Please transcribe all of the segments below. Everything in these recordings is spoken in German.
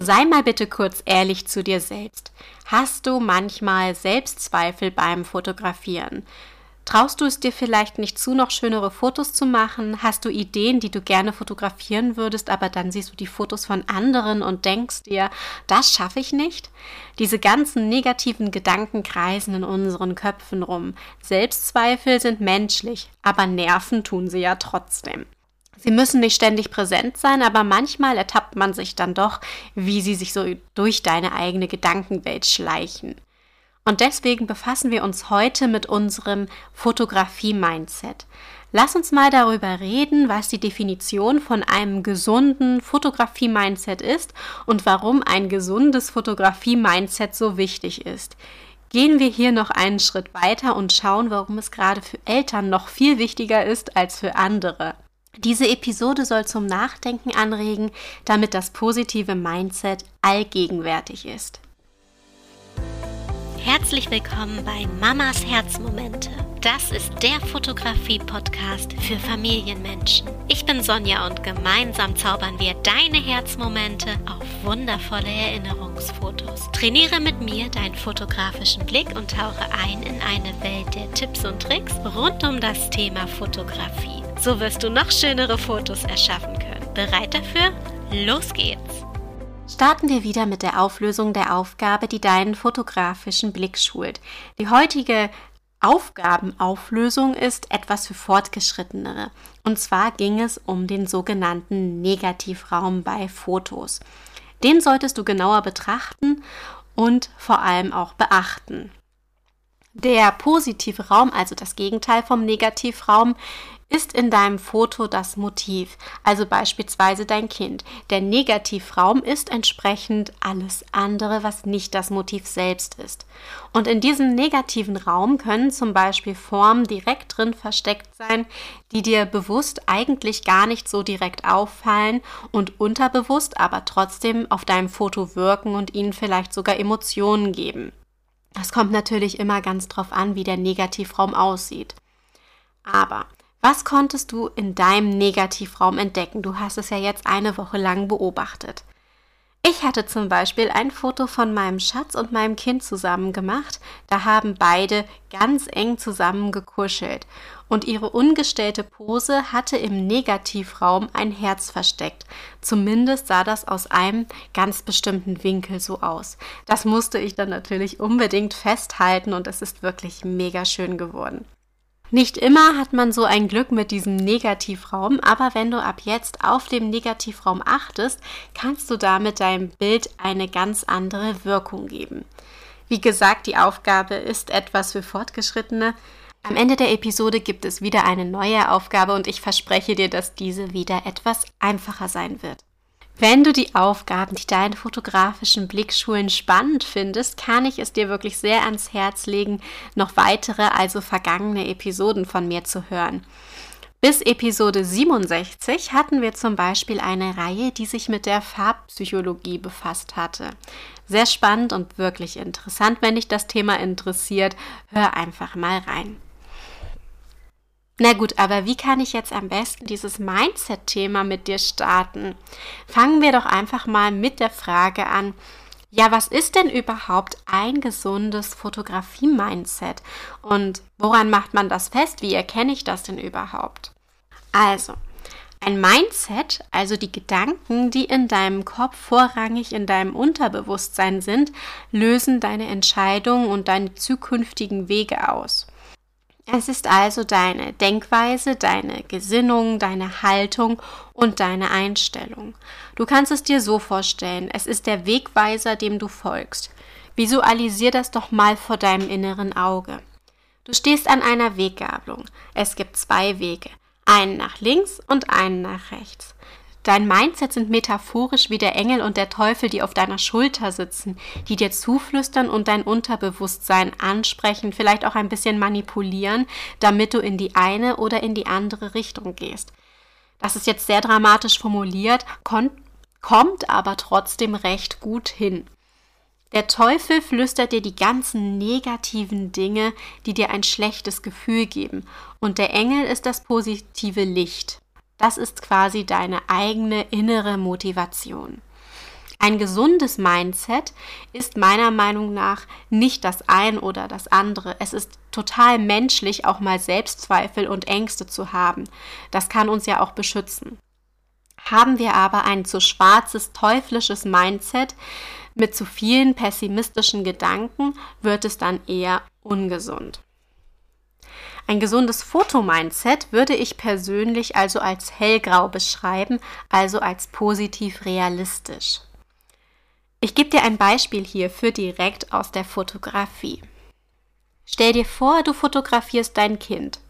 Sei mal bitte kurz ehrlich zu dir selbst. Hast du manchmal Selbstzweifel beim Fotografieren? Traust du es dir vielleicht nicht zu, noch schönere Fotos zu machen? Hast du Ideen, die du gerne fotografieren würdest, aber dann siehst du die Fotos von anderen und denkst dir, das schaffe ich nicht? Diese ganzen negativen Gedanken kreisen in unseren Köpfen rum. Selbstzweifel sind menschlich, aber nerven tun sie ja trotzdem. Sie müssen nicht ständig präsent sein, aber manchmal ertappt man sich dann doch, wie sie sich so durch deine eigene Gedankenwelt schleichen. Und deswegen befassen wir uns heute mit unserem Fotografie-Mindset. Lass uns mal darüber reden, was die Definition von einem gesunden Fotografie-Mindset ist und warum ein gesundes Fotografie-Mindset so wichtig ist. Gehen wir hier noch einen Schritt weiter und schauen, warum es gerade für Eltern noch viel wichtiger ist als für andere. Diese Episode soll zum Nachdenken anregen, damit das positive Mindset allgegenwärtig ist. Herzlich willkommen bei Mamas Herzmomente. Das ist der Fotografie-Podcast für Familienmenschen. Ich bin Sonja und gemeinsam zaubern wir deine Herzmomente auf wundervolle Erinnerungsfotos. Trainiere mit mir deinen fotografischen Blick und tauche ein in eine Welt der Tipps und Tricks rund um das Thema Fotografie. So wirst du noch schönere Fotos erschaffen können. Bereit dafür? Los geht's! starten wir wieder mit der Auflösung der Aufgabe, die deinen fotografischen Blick schult. Die heutige Aufgabenauflösung ist etwas für Fortgeschrittenere. Und zwar ging es um den sogenannten Negativraum bei Fotos. Den solltest du genauer betrachten und vor allem auch beachten. Der positive Raum, also das Gegenteil vom Negativraum, ist in deinem Foto das Motiv, also beispielsweise dein Kind. Der Negativraum ist entsprechend alles andere, was nicht das Motiv selbst ist. Und in diesem negativen Raum können zum Beispiel Formen direkt drin versteckt sein, die dir bewusst eigentlich gar nicht so direkt auffallen und unterbewusst aber trotzdem auf deinem Foto wirken und ihnen vielleicht sogar Emotionen geben. Das kommt natürlich immer ganz drauf an, wie der Negativraum aussieht. Aber was konntest du in deinem Negativraum entdecken? Du hast es ja jetzt eine Woche lang beobachtet. Ich hatte zum Beispiel ein Foto von meinem Schatz und meinem Kind zusammen gemacht. Da haben beide ganz eng zusammen gekuschelt. Und ihre ungestellte Pose hatte im Negativraum ein Herz versteckt. Zumindest sah das aus einem ganz bestimmten Winkel so aus. Das musste ich dann natürlich unbedingt festhalten und es ist wirklich mega schön geworden. Nicht immer hat man so ein Glück mit diesem Negativraum, aber wenn du ab jetzt auf dem Negativraum achtest, kannst du damit deinem Bild eine ganz andere Wirkung geben. Wie gesagt, die Aufgabe ist etwas für Fortgeschrittene. Am Ende der Episode gibt es wieder eine neue Aufgabe und ich verspreche dir, dass diese wieder etwas einfacher sein wird. Wenn du die Aufgaben, die deinen fotografischen Blickschulen spannend findest, kann ich es dir wirklich sehr ans Herz legen, noch weitere, also vergangene Episoden von mir zu hören. Bis Episode 67 hatten wir zum Beispiel eine Reihe, die sich mit der Farbpsychologie befasst hatte. Sehr spannend und wirklich interessant. Wenn dich das Thema interessiert, hör einfach mal rein. Na gut, aber wie kann ich jetzt am besten dieses Mindset-Thema mit dir starten? Fangen wir doch einfach mal mit der Frage an, ja, was ist denn überhaupt ein gesundes Fotografie-Mindset? Und woran macht man das fest? Wie erkenne ich das denn überhaupt? Also, ein Mindset, also die Gedanken, die in deinem Kopf vorrangig in deinem Unterbewusstsein sind, lösen deine Entscheidungen und deine zukünftigen Wege aus. Es ist also deine Denkweise, deine Gesinnung, deine Haltung und deine Einstellung. Du kannst es dir so vorstellen, es ist der Wegweiser, dem du folgst. Visualisier das doch mal vor deinem inneren Auge. Du stehst an einer Weggabelung. Es gibt zwei Wege, einen nach links und einen nach rechts. Dein Mindset sind metaphorisch wie der Engel und der Teufel, die auf deiner Schulter sitzen, die dir zuflüstern und dein Unterbewusstsein ansprechen, vielleicht auch ein bisschen manipulieren, damit du in die eine oder in die andere Richtung gehst. Das ist jetzt sehr dramatisch formuliert, kommt aber trotzdem recht gut hin. Der Teufel flüstert dir die ganzen negativen Dinge, die dir ein schlechtes Gefühl geben, und der Engel ist das positive Licht. Das ist quasi deine eigene innere Motivation. Ein gesundes Mindset ist meiner Meinung nach nicht das ein oder das andere. Es ist total menschlich, auch mal Selbstzweifel und Ängste zu haben. Das kann uns ja auch beschützen. Haben wir aber ein zu schwarzes, teuflisches Mindset mit zu vielen pessimistischen Gedanken, wird es dann eher ungesund. Ein gesundes Fotomindset würde ich persönlich also als hellgrau beschreiben, also als positiv realistisch. Ich gebe dir ein Beispiel hierfür direkt aus der Fotografie. Stell dir vor, du fotografierst dein Kind.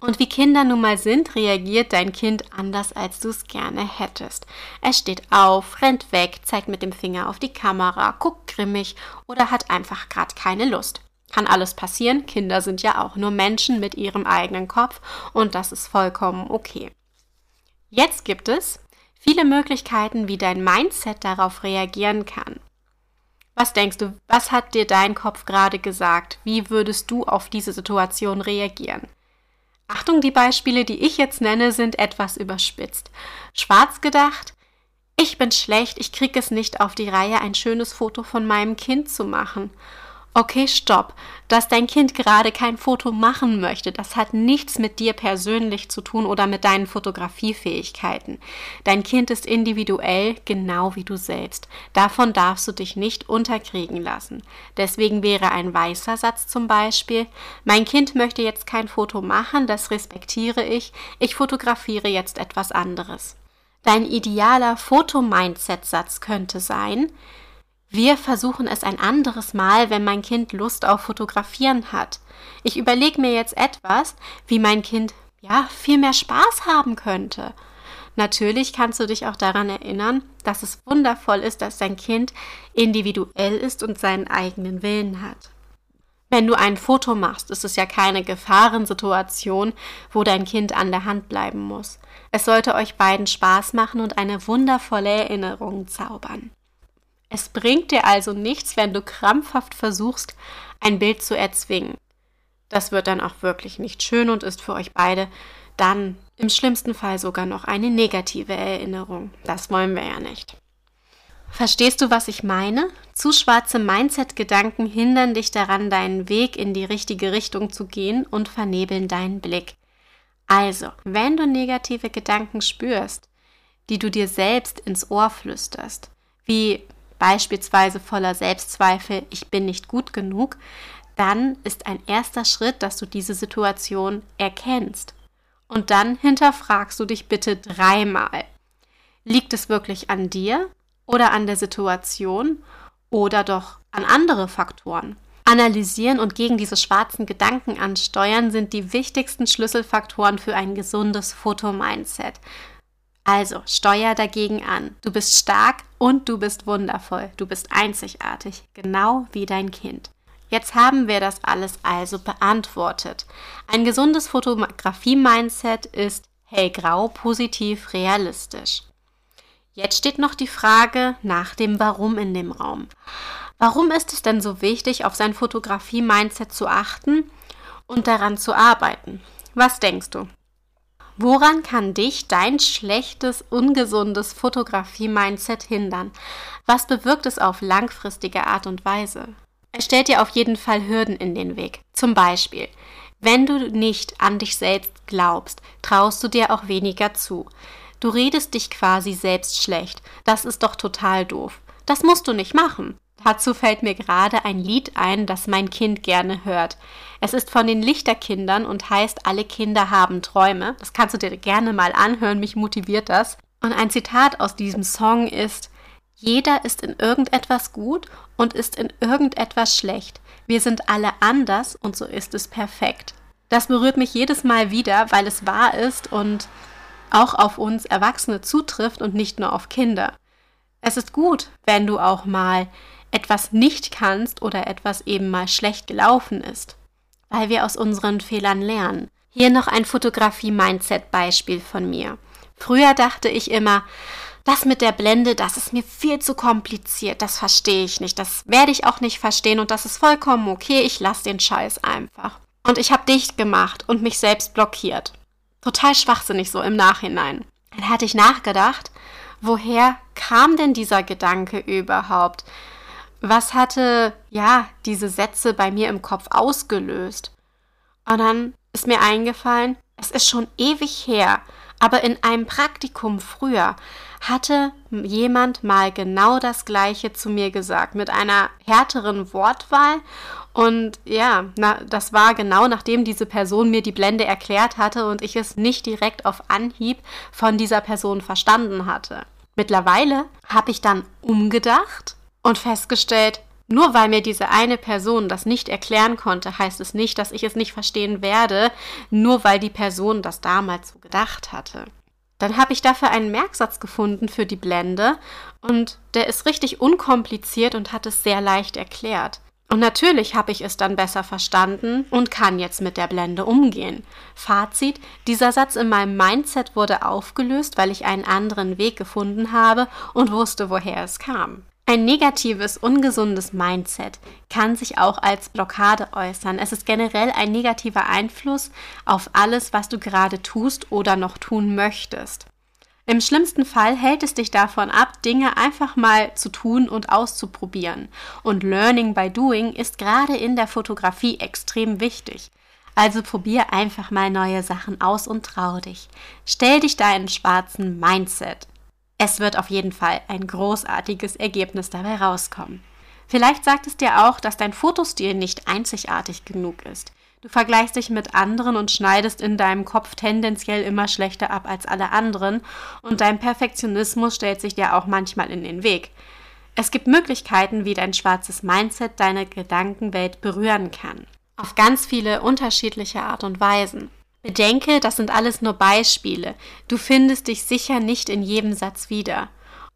Und wie Kinder nun mal sind, reagiert dein Kind anders, als du es gerne hättest. Es steht auf, rennt weg, zeigt mit dem Finger auf die Kamera, guckt grimmig oder hat einfach gerade keine Lust. Kann alles passieren, Kinder sind ja auch nur Menschen mit ihrem eigenen Kopf und das ist vollkommen okay. Jetzt gibt es viele Möglichkeiten, wie dein Mindset darauf reagieren kann. Was denkst du, was hat dir dein Kopf gerade gesagt? Wie würdest du auf diese Situation reagieren? Achtung, die Beispiele, die ich jetzt nenne, sind etwas überspitzt. Schwarz gedacht, ich bin schlecht, ich kriege es nicht auf die Reihe, ein schönes Foto von meinem Kind zu machen. Okay, stopp. Dass dein Kind gerade kein Foto machen möchte, das hat nichts mit dir persönlich zu tun oder mit deinen Fotografiefähigkeiten. Dein Kind ist individuell, genau wie du selbst. Davon darfst du dich nicht unterkriegen lassen. Deswegen wäre ein weißer Satz zum Beispiel, mein Kind möchte jetzt kein Foto machen, das respektiere ich, ich fotografiere jetzt etwas anderes. Dein idealer Foto-Mindset-Satz könnte sein, wir versuchen es ein anderes Mal, wenn mein Kind Lust auf Fotografieren hat. Ich überlege mir jetzt etwas, wie mein Kind ja viel mehr Spaß haben könnte. Natürlich kannst du dich auch daran erinnern, dass es wundervoll ist, dass dein Kind individuell ist und seinen eigenen Willen hat. Wenn du ein Foto machst, ist es ja keine Gefahrensituation, wo dein Kind an der Hand bleiben muss. Es sollte euch beiden Spaß machen und eine wundervolle Erinnerung zaubern. Es bringt dir also nichts, wenn du krampfhaft versuchst, ein Bild zu erzwingen. Das wird dann auch wirklich nicht schön und ist für euch beide dann im schlimmsten Fall sogar noch eine negative Erinnerung. Das wollen wir ja nicht. Verstehst du, was ich meine? Zu schwarze Mindset-Gedanken hindern dich daran, deinen Weg in die richtige Richtung zu gehen und vernebeln deinen Blick. Also, wenn du negative Gedanken spürst, die du dir selbst ins Ohr flüsterst, wie beispielsweise voller Selbstzweifel, ich bin nicht gut genug, dann ist ein erster Schritt, dass du diese Situation erkennst. Und dann hinterfragst du dich bitte dreimal. Liegt es wirklich an dir oder an der Situation oder doch an andere Faktoren? Analysieren und gegen diese schwarzen Gedanken ansteuern sind die wichtigsten Schlüsselfaktoren für ein gesundes Fotomindset. Also, steuer dagegen an. Du bist stark und du bist wundervoll. Du bist einzigartig, genau wie dein Kind. Jetzt haben wir das alles also beantwortet. Ein gesundes Fotografie-Mindset ist hellgrau, positiv, realistisch. Jetzt steht noch die Frage nach dem Warum in dem Raum. Warum ist es denn so wichtig, auf sein Fotografie-Mindset zu achten und daran zu arbeiten? Was denkst du? Woran kann dich dein schlechtes, ungesundes Fotografie-Mindset hindern? Was bewirkt es auf langfristige Art und Weise? Es stellt dir auf jeden Fall Hürden in den Weg. Zum Beispiel, wenn du nicht an dich selbst glaubst, traust du dir auch weniger zu. Du redest dich quasi selbst schlecht. Das ist doch total doof. Das musst du nicht machen. Dazu fällt mir gerade ein Lied ein, das mein Kind gerne hört. Es ist von den Lichterkindern und heißt Alle Kinder haben Träume. Das kannst du dir gerne mal anhören, mich motiviert das. Und ein Zitat aus diesem Song ist Jeder ist in irgendetwas gut und ist in irgendetwas schlecht. Wir sind alle anders und so ist es perfekt. Das berührt mich jedes Mal wieder, weil es wahr ist und auch auf uns Erwachsene zutrifft und nicht nur auf Kinder. Es ist gut, wenn du auch mal etwas nicht kannst oder etwas eben mal schlecht gelaufen ist, weil wir aus unseren Fehlern lernen. Hier noch ein Fotografie-Mindset-Beispiel von mir. Früher dachte ich immer, das mit der Blende, das ist mir viel zu kompliziert, das verstehe ich nicht, das werde ich auch nicht verstehen und das ist vollkommen okay, ich lasse den Scheiß einfach. Und ich habe dicht gemacht und mich selbst blockiert. Total schwachsinnig so im Nachhinein. Dann hatte ich nachgedacht woher kam denn dieser Gedanke überhaupt? Was hatte, ja, diese Sätze bei mir im Kopf ausgelöst? Und dann ist mir eingefallen, es ist schon ewig her, aber in einem Praktikum früher hatte jemand mal genau das Gleiche zu mir gesagt, mit einer härteren Wortwahl. Und ja, na, das war genau nachdem diese Person mir die Blende erklärt hatte und ich es nicht direkt auf Anhieb von dieser Person verstanden hatte. Mittlerweile habe ich dann umgedacht und festgestellt, nur weil mir diese eine Person das nicht erklären konnte, heißt es nicht, dass ich es nicht verstehen werde, nur weil die Person das damals so gedacht hatte. Dann habe ich dafür einen Merksatz gefunden für die Blende und der ist richtig unkompliziert und hat es sehr leicht erklärt. Und natürlich habe ich es dann besser verstanden und kann jetzt mit der Blende umgehen. Fazit, dieser Satz in meinem Mindset wurde aufgelöst, weil ich einen anderen Weg gefunden habe und wusste, woher es kam. Ein negatives, ungesundes Mindset kann sich auch als Blockade äußern. Es ist generell ein negativer Einfluss auf alles, was du gerade tust oder noch tun möchtest. Im schlimmsten Fall hält es dich davon ab, Dinge einfach mal zu tun und auszuprobieren. Und Learning by Doing ist gerade in der Fotografie extrem wichtig. Also probier einfach mal neue Sachen aus und trau dich. Stell dich deinen schwarzen Mindset. Es wird auf jeden Fall ein großartiges Ergebnis dabei rauskommen. Vielleicht sagt es dir auch, dass dein Fotostil nicht einzigartig genug ist. Du vergleichst dich mit anderen und schneidest in deinem Kopf tendenziell immer schlechter ab als alle anderen und dein Perfektionismus stellt sich dir auch manchmal in den Weg. Es gibt Möglichkeiten, wie dein schwarzes Mindset deine Gedankenwelt berühren kann. Auf ganz viele unterschiedliche Art und Weisen. Bedenke, das sind alles nur Beispiele. Du findest dich sicher nicht in jedem Satz wieder.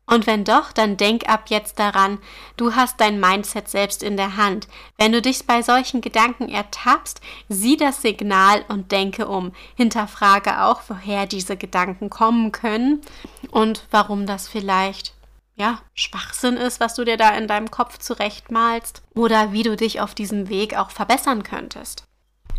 Und wenn doch, dann denk ab jetzt daran, du hast dein Mindset selbst in der Hand. Wenn du dich bei solchen Gedanken ertappst, sieh das Signal und denke um. Hinterfrage auch, woher diese Gedanken kommen können und warum das vielleicht ja, Schwachsinn ist, was du dir da in deinem Kopf zurechtmalst oder wie du dich auf diesem Weg auch verbessern könntest.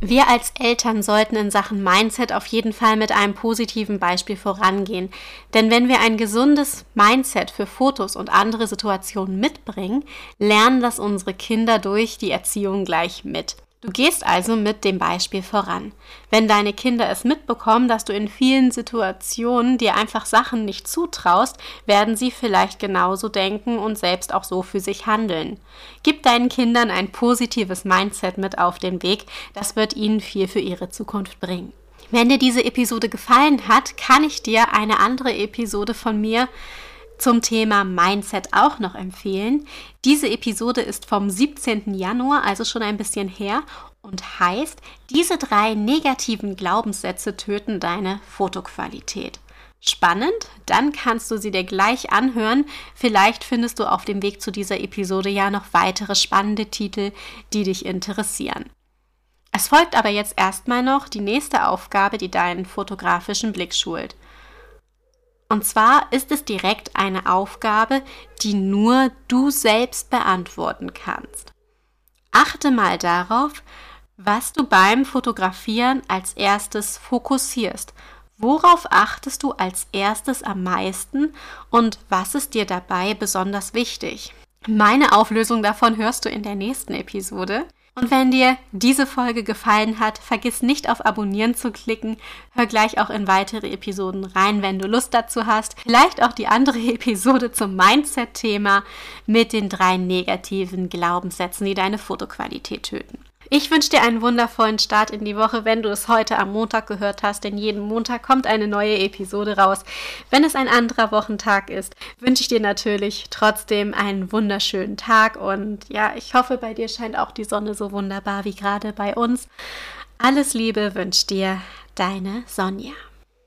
Wir als Eltern sollten in Sachen Mindset auf jeden Fall mit einem positiven Beispiel vorangehen. Denn wenn wir ein gesundes Mindset für Fotos und andere Situationen mitbringen, lernen das unsere Kinder durch die Erziehung gleich mit. Du gehst also mit dem Beispiel voran. Wenn deine Kinder es mitbekommen, dass du in vielen Situationen dir einfach Sachen nicht zutraust, werden sie vielleicht genauso denken und selbst auch so für sich handeln. Gib deinen Kindern ein positives Mindset mit auf den Weg, das wird ihnen viel für ihre Zukunft bringen. Wenn dir diese Episode gefallen hat, kann ich dir eine andere Episode von mir zum Thema Mindset auch noch empfehlen. Diese Episode ist vom 17. Januar, also schon ein bisschen her und heißt, diese drei negativen Glaubenssätze töten deine Fotoqualität. Spannend, dann kannst du sie dir gleich anhören. Vielleicht findest du auf dem Weg zu dieser Episode ja noch weitere spannende Titel, die dich interessieren. Es folgt aber jetzt erstmal noch die nächste Aufgabe, die deinen fotografischen Blick schult. Und zwar ist es direkt eine Aufgabe, die nur du selbst beantworten kannst. Achte mal darauf, was du beim Fotografieren als erstes fokussierst. Worauf achtest du als erstes am meisten und was ist dir dabei besonders wichtig? Meine Auflösung davon hörst du in der nächsten Episode. Und wenn dir diese Folge gefallen hat, vergiss nicht auf Abonnieren zu klicken. Hör gleich auch in weitere Episoden rein, wenn du Lust dazu hast. Vielleicht auch die andere Episode zum Mindset-Thema mit den drei negativen Glaubenssätzen, die deine Fotoqualität töten. Ich wünsche dir einen wundervollen Start in die Woche, wenn du es heute am Montag gehört hast, denn jeden Montag kommt eine neue Episode raus. Wenn es ein anderer Wochentag ist, wünsche ich dir natürlich trotzdem einen wunderschönen Tag und ja, ich hoffe, bei dir scheint auch die Sonne so wunderbar wie gerade bei uns. Alles Liebe wünscht dir deine Sonja.